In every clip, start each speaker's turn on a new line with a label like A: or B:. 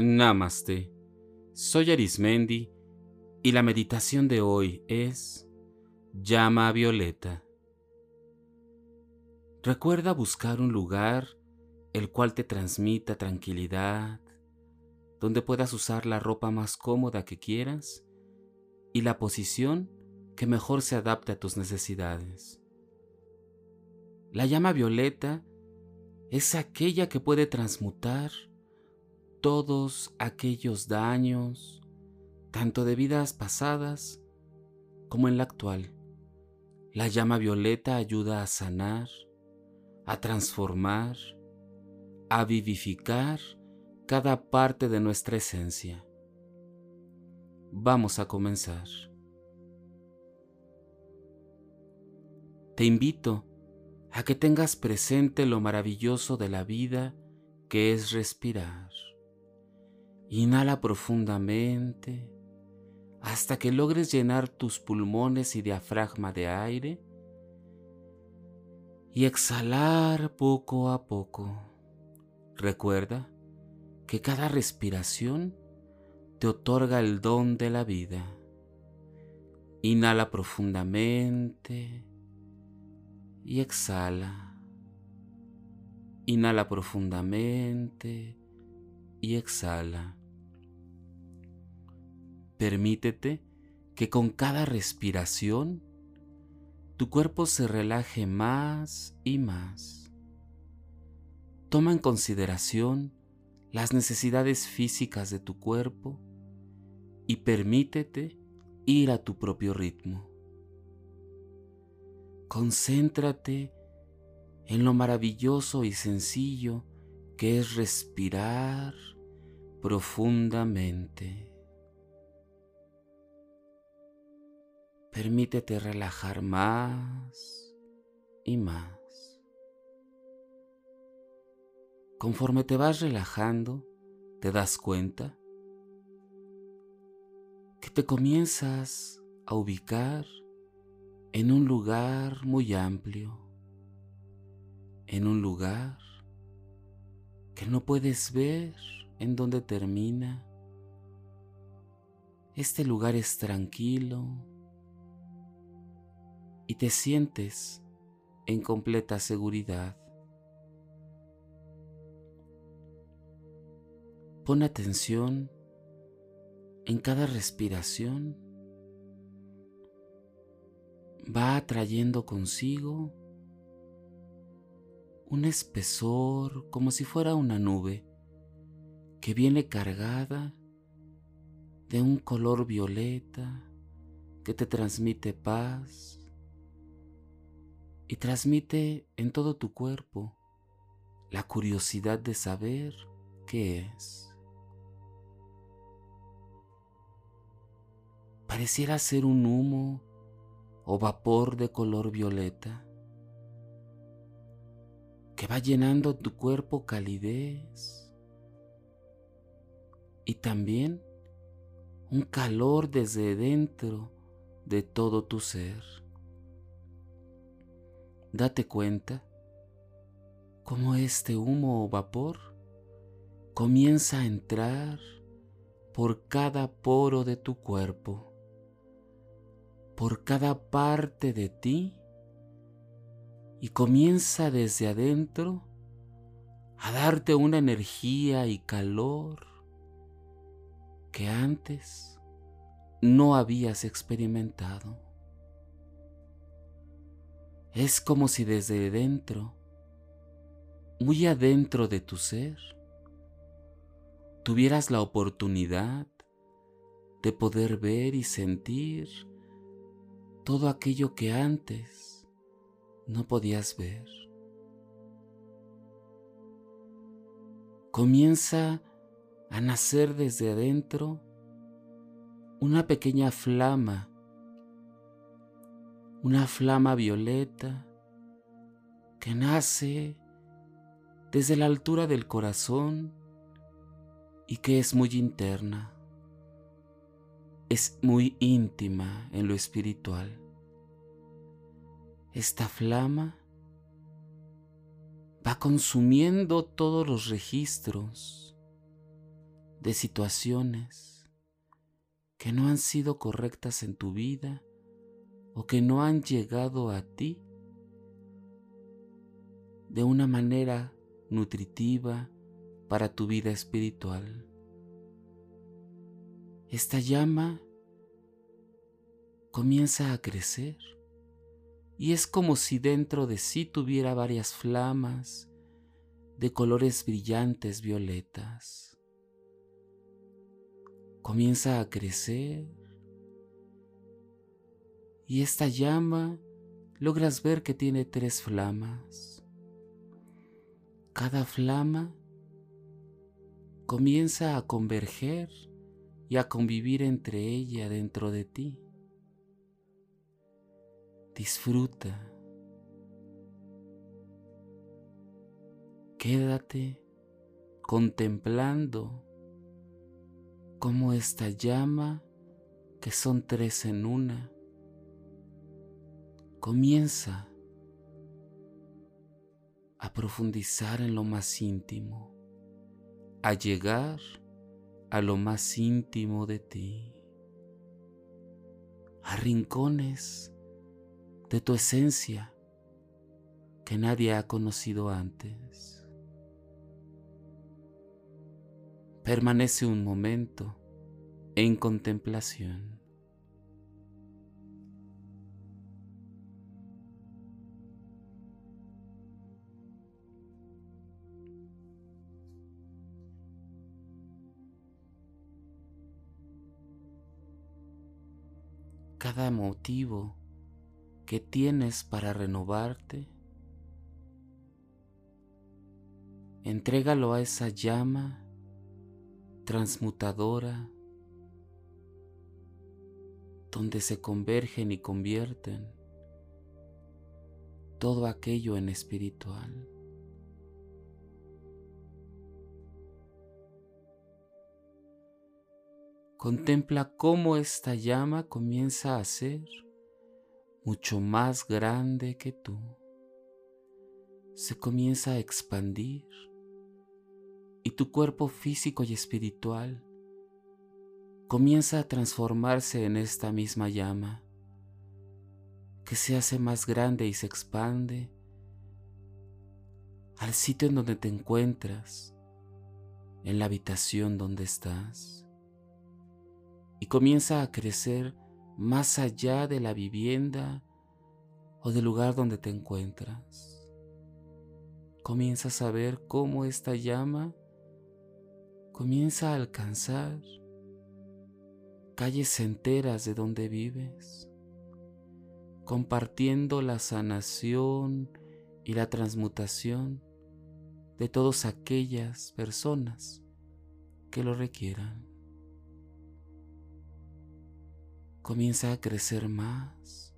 A: Namaste. Soy Arismendi y la meditación de hoy es Llama Violeta. Recuerda buscar un lugar el cual te transmita tranquilidad, donde puedas usar la ropa más cómoda que quieras y la posición que mejor se adapte a tus necesidades. La llama violeta es aquella que puede transmutar todos aquellos daños, tanto de vidas pasadas como en la actual. La llama violeta ayuda a sanar, a transformar, a vivificar cada parte de nuestra esencia. Vamos a comenzar. Te invito a que tengas presente lo maravilloso de la vida que es respirar. Inhala profundamente hasta que logres llenar tus pulmones y diafragma de aire y exhalar poco a poco. Recuerda que cada respiración te otorga el don de la vida. Inhala profundamente y exhala. Inhala profundamente y exhala. Permítete que con cada respiración tu cuerpo se relaje más y más. Toma en consideración las necesidades físicas de tu cuerpo y permítete ir a tu propio ritmo. Concéntrate en lo maravilloso y sencillo que es respirar profundamente. Permítete relajar más y más. Conforme te vas relajando, te das cuenta que te comienzas a ubicar en un lugar muy amplio, en un lugar que no puedes ver en dónde termina. Este lugar es tranquilo, y te sientes en completa seguridad. Pon atención en cada respiración. Va atrayendo consigo un espesor como si fuera una nube que viene cargada de un color violeta que te transmite paz, y transmite en todo tu cuerpo la curiosidad de saber qué es. Pareciera ser un humo o vapor de color violeta que va llenando tu cuerpo calidez y también un calor desde dentro de todo tu ser date cuenta cómo este humo o vapor comienza a entrar por cada poro de tu cuerpo, por cada parte de ti y comienza desde adentro a darte una energía y calor que antes no habías experimentado. Es como si desde dentro, muy adentro de tu ser, tuvieras la oportunidad de poder ver y sentir todo aquello que antes no podías ver. Comienza a nacer desde adentro una pequeña flama una flama violeta que nace desde la altura del corazón y que es muy interna, es muy íntima en lo espiritual. Esta flama va consumiendo todos los registros de situaciones que no han sido correctas en tu vida o que no han llegado a ti de una manera nutritiva para tu vida espiritual. Esta llama comienza a crecer y es como si dentro de sí tuviera varias flamas de colores brillantes violetas. Comienza a crecer y esta llama logras ver que tiene tres flamas. Cada flama comienza a converger y a convivir entre ella dentro de ti. Disfruta. Quédate contemplando cómo esta llama, que son tres en una, comienza a profundizar en lo más íntimo, a llegar a lo más íntimo de ti, a rincones de tu esencia que nadie ha conocido antes. Permanece un momento en contemplación. Cada motivo que tienes para renovarte, entrégalo a esa llama transmutadora donde se convergen y convierten todo aquello en espiritual. Contempla cómo esta llama comienza a ser mucho más grande que tú, se comienza a expandir y tu cuerpo físico y espiritual comienza a transformarse en esta misma llama que se hace más grande y se expande al sitio en donde te encuentras, en la habitación donde estás, y comienza a crecer más allá de la vivienda o del lugar donde te encuentras. Comienzas a ver cómo esta llama comienza a alcanzar calles enteras de donde vives, compartiendo la sanación y la transmutación de todas aquellas personas que lo requieran. Comienza a crecer más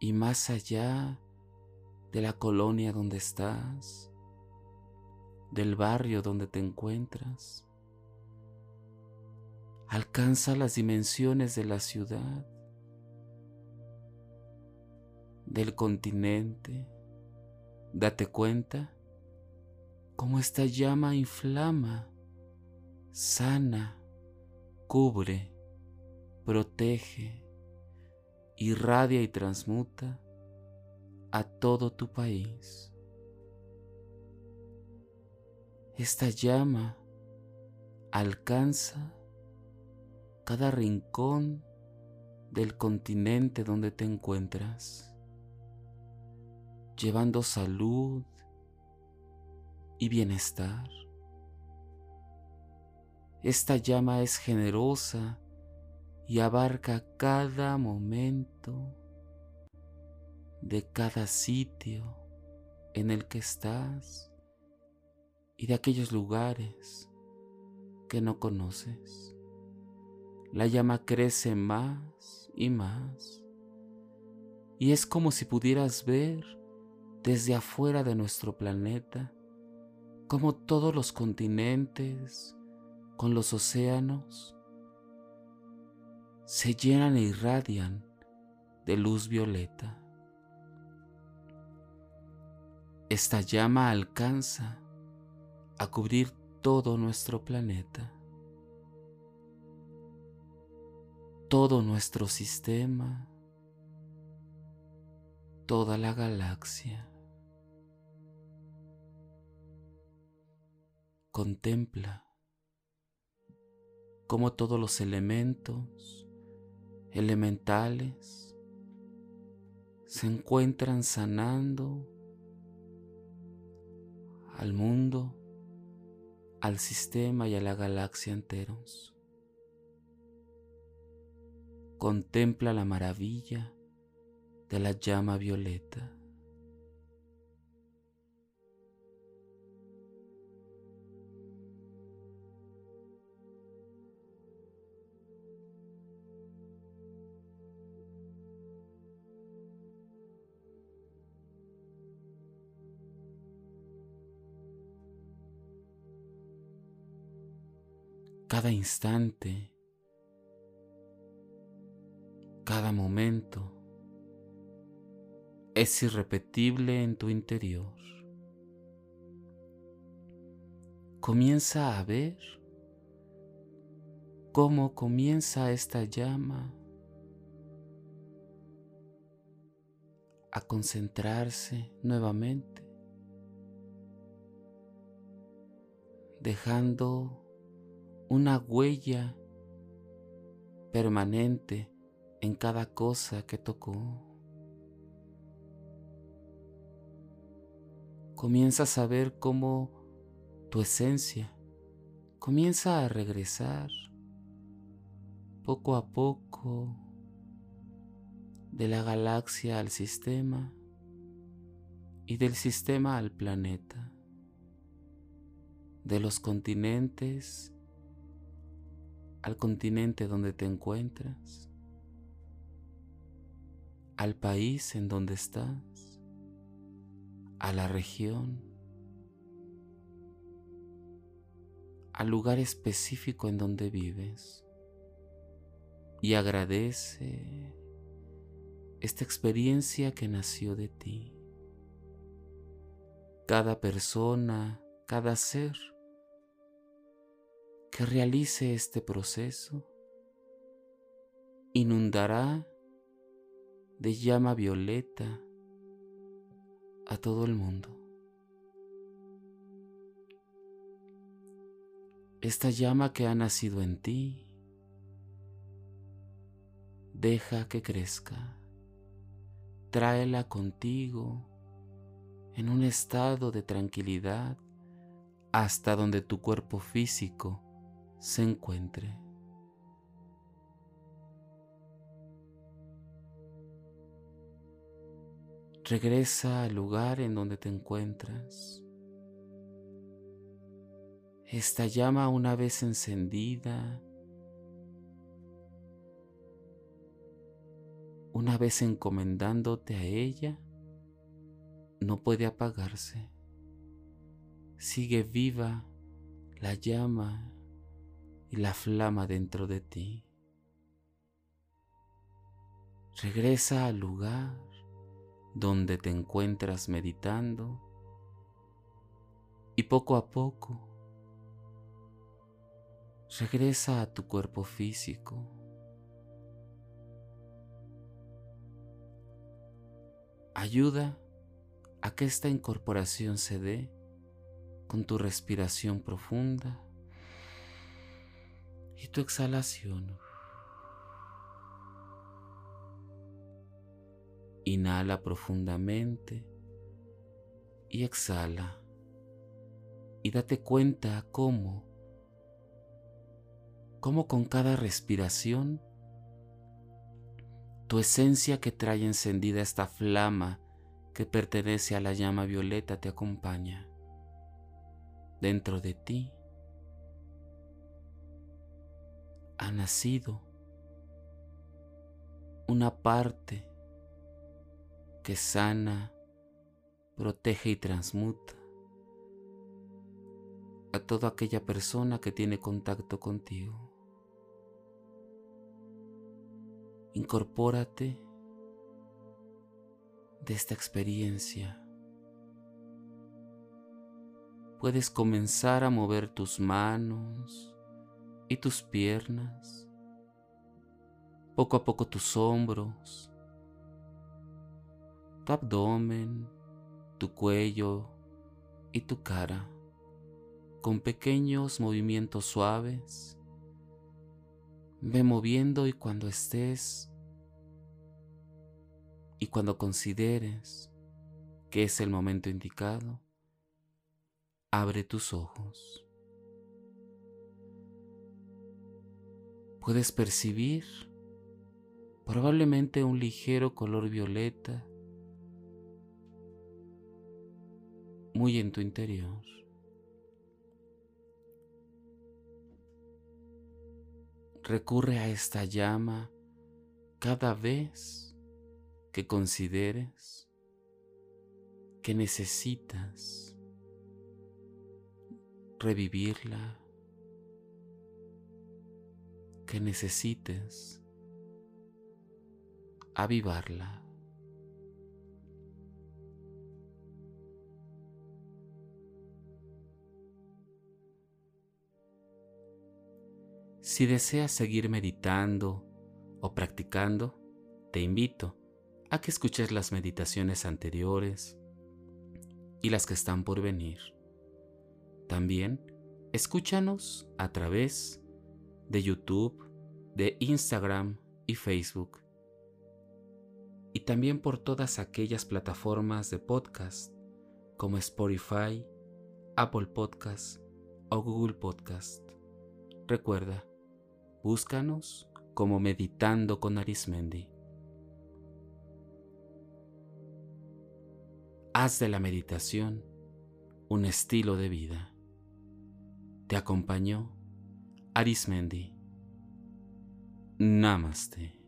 A: y más allá de la colonia donde estás, del barrio donde te encuentras. Alcanza las dimensiones de la ciudad, del continente. Date cuenta cómo esta llama inflama, sana, cubre protege, irradia y transmuta a todo tu país. Esta llama alcanza cada rincón del continente donde te encuentras, llevando salud y bienestar. Esta llama es generosa y abarca cada momento de cada sitio en el que estás y de aquellos lugares que no conoces. La llama crece más y más y es como si pudieras ver desde afuera de nuestro planeta como todos los continentes con los océanos se llenan e irradian de luz violeta. Esta llama alcanza a cubrir todo nuestro planeta, todo nuestro sistema, toda la galaxia. Contempla cómo todos los elementos elementales se encuentran sanando al mundo, al sistema y a la galaxia enteros. Contempla la maravilla de la llama violeta. Cada instante, cada momento es irrepetible en tu interior. Comienza a ver cómo comienza esta llama a concentrarse nuevamente, dejando una huella permanente en cada cosa que tocó. Comienzas a ver cómo tu esencia comienza a regresar poco a poco de la galaxia al sistema y del sistema al planeta, de los continentes al continente donde te encuentras, al país en donde estás, a la región, al lugar específico en donde vives y agradece esta experiencia que nació de ti. Cada persona, cada ser que realice este proceso inundará de llama violeta a todo el mundo. Esta llama que ha nacido en ti, deja que crezca, tráela contigo en un estado de tranquilidad hasta donde tu cuerpo físico se encuentre. Regresa al lugar en donde te encuentras. Esta llama una vez encendida, una vez encomendándote a ella, no puede apagarse. Sigue viva la llama y la flama dentro de ti. Regresa al lugar donde te encuentras meditando y poco a poco regresa a tu cuerpo físico. Ayuda a que esta incorporación se dé con tu respiración profunda tu exhalación. Inhala profundamente y exhala. Y date cuenta cómo, cómo con cada respiración, tu esencia que trae encendida esta flama que pertenece a la llama violeta te acompaña dentro de ti ha nacido una parte que sana, protege y transmuta a toda aquella persona que tiene contacto contigo. Incorpórate de esta experiencia puedes comenzar a mover tus manos y tus piernas, poco a poco tus hombros, tu abdomen, tu cuello y tu cara, con pequeños movimientos suaves. Ve moviendo y cuando estés y cuando consideres que es el momento indicado, abre tus ojos. Puedes percibir probablemente un ligero color violeta muy en tu interior. Recurre a esta llama cada vez que consideres que necesitas revivirla, que necesites avivarla. Si deseas seguir meditando o practicando, te invito a que escuches las meditaciones anteriores y las que están por venir. También escúchanos a través de YouTube, de Instagram y Facebook. Y también por todas aquellas plataformas de podcast como Spotify, Apple Podcast o Google Podcast. Recuerda, búscanos como Meditando con Arismendi. Haz de la meditación un estilo de vida. Te acompañó Arismendi. Namaste.